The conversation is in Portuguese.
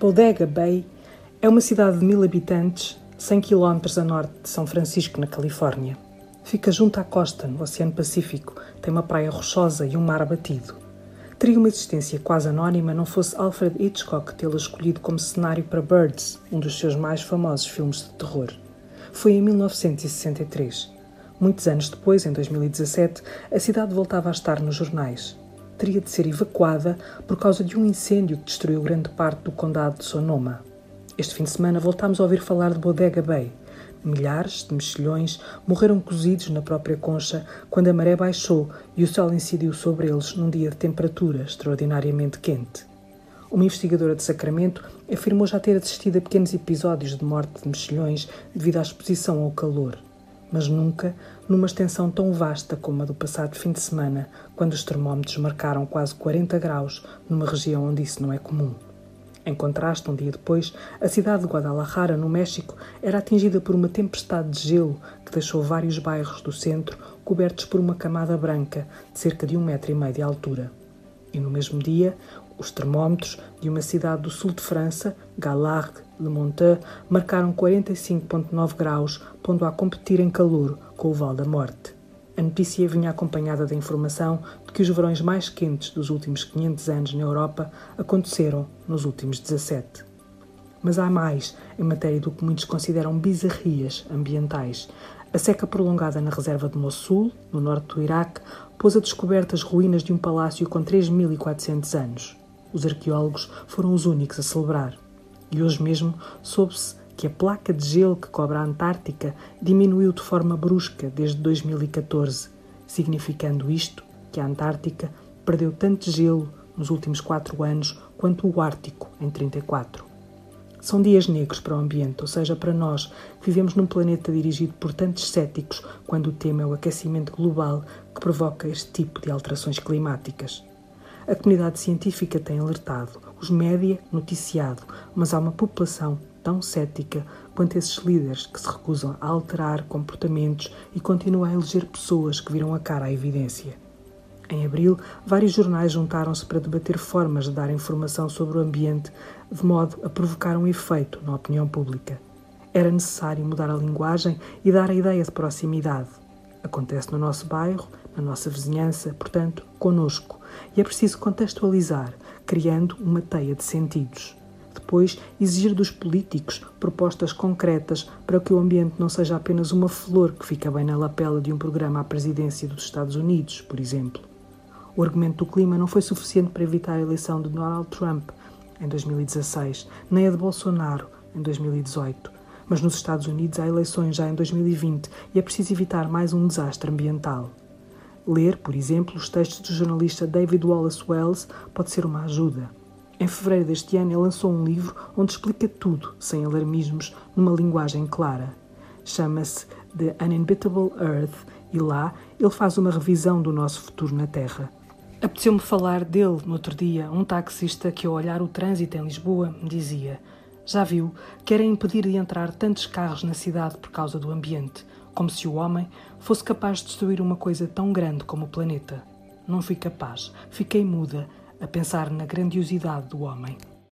Bodega Bay é uma cidade de mil habitantes, 100 km a norte de São Francisco, na Califórnia. Fica junto à costa, no Oceano Pacífico, tem uma praia rochosa e um mar batido. Teria uma existência quase anónima não fosse Alfred Hitchcock tê-la escolhido como cenário para Birds, um dos seus mais famosos filmes de terror. Foi em 1963. Muitos anos depois, em 2017, a cidade voltava a estar nos jornais teria de ser evacuada por causa de um incêndio que destruiu grande parte do condado de Sonoma. Este fim de semana voltámos a ouvir falar de Bodega Bay. Milhares de mexilhões morreram cozidos na própria concha quando a maré baixou e o sol incidiu sobre eles num dia de temperatura extraordinariamente quente. Uma investigadora de Sacramento afirmou já ter assistido a pequenos episódios de morte de mexilhões devido à exposição ao calor mas nunca numa extensão tão vasta como a do passado fim de semana, quando os termómetros marcaram quase 40 graus numa região onde isso não é comum. Em contraste, um dia depois, a cidade de Guadalajara, no México, era atingida por uma tempestade de gelo que deixou vários bairros do centro cobertos por uma camada branca de cerca de um metro e meio de altura. E no mesmo dia, os termómetros de uma cidade do sul de França, Galargue, Le Monteux, marcaram 45,9 graus, pondo a competir em calor com o Val da Morte. A notícia vinha acompanhada da informação de que os verões mais quentes dos últimos 500 anos na Europa aconteceram nos últimos 17. Mas há mais em matéria do que muitos consideram bizarrias ambientais. A seca prolongada na reserva de Mossul, no norte do Iraque, pôs a descoberta as ruínas de um palácio com 3.400 anos. Os arqueólogos foram os únicos a celebrar. E hoje mesmo soube-se que a placa de gelo que cobre a Antártica diminuiu de forma brusca desde 2014, significando isto que a Antártica perdeu tanto gelo nos últimos quatro anos quanto o Ártico em 34. São dias negros para o ambiente, ou seja, para nós que vivemos num planeta dirigido por tantos céticos quando o tema é o aquecimento global que provoca este tipo de alterações climáticas. A comunidade científica tem alertado, os média noticiado, mas há uma população tão cética quanto esses líderes que se recusam a alterar comportamentos e continuam a eleger pessoas que viram a cara à evidência. Em abril, vários jornais juntaram-se para debater formas de dar informação sobre o ambiente de modo a provocar um efeito na opinião pública. Era necessário mudar a linguagem e dar a ideia de proximidade. Acontece no nosso bairro, na nossa vizinhança, portanto, conosco. E é preciso contextualizar, criando uma teia de sentidos. Depois, exigir dos políticos propostas concretas para que o ambiente não seja apenas uma flor que fica bem na lapela de um programa à presidência dos Estados Unidos, por exemplo. O argumento do clima não foi suficiente para evitar a eleição de Donald Trump em 2016, nem a de Bolsonaro em 2018. Mas nos Estados Unidos há eleições já em 2020 e é preciso evitar mais um desastre ambiental. Ler, por exemplo, os textos do jornalista David Wallace Wells pode ser uma ajuda. Em fevereiro deste ano, ele lançou um livro onde explica tudo, sem alarmismos, numa linguagem clara. Chama-se The Uninhabitable Earth e lá ele faz uma revisão do nosso futuro na Terra. Apeteceu-me falar dele no outro dia, um taxista que, ao olhar o trânsito em Lisboa, me dizia: Já viu, querem impedir de entrar tantos carros na cidade por causa do ambiente como se o homem fosse capaz de destruir uma coisa tão grande como o planeta. Não fui capaz, fiquei muda a pensar na grandiosidade do homem.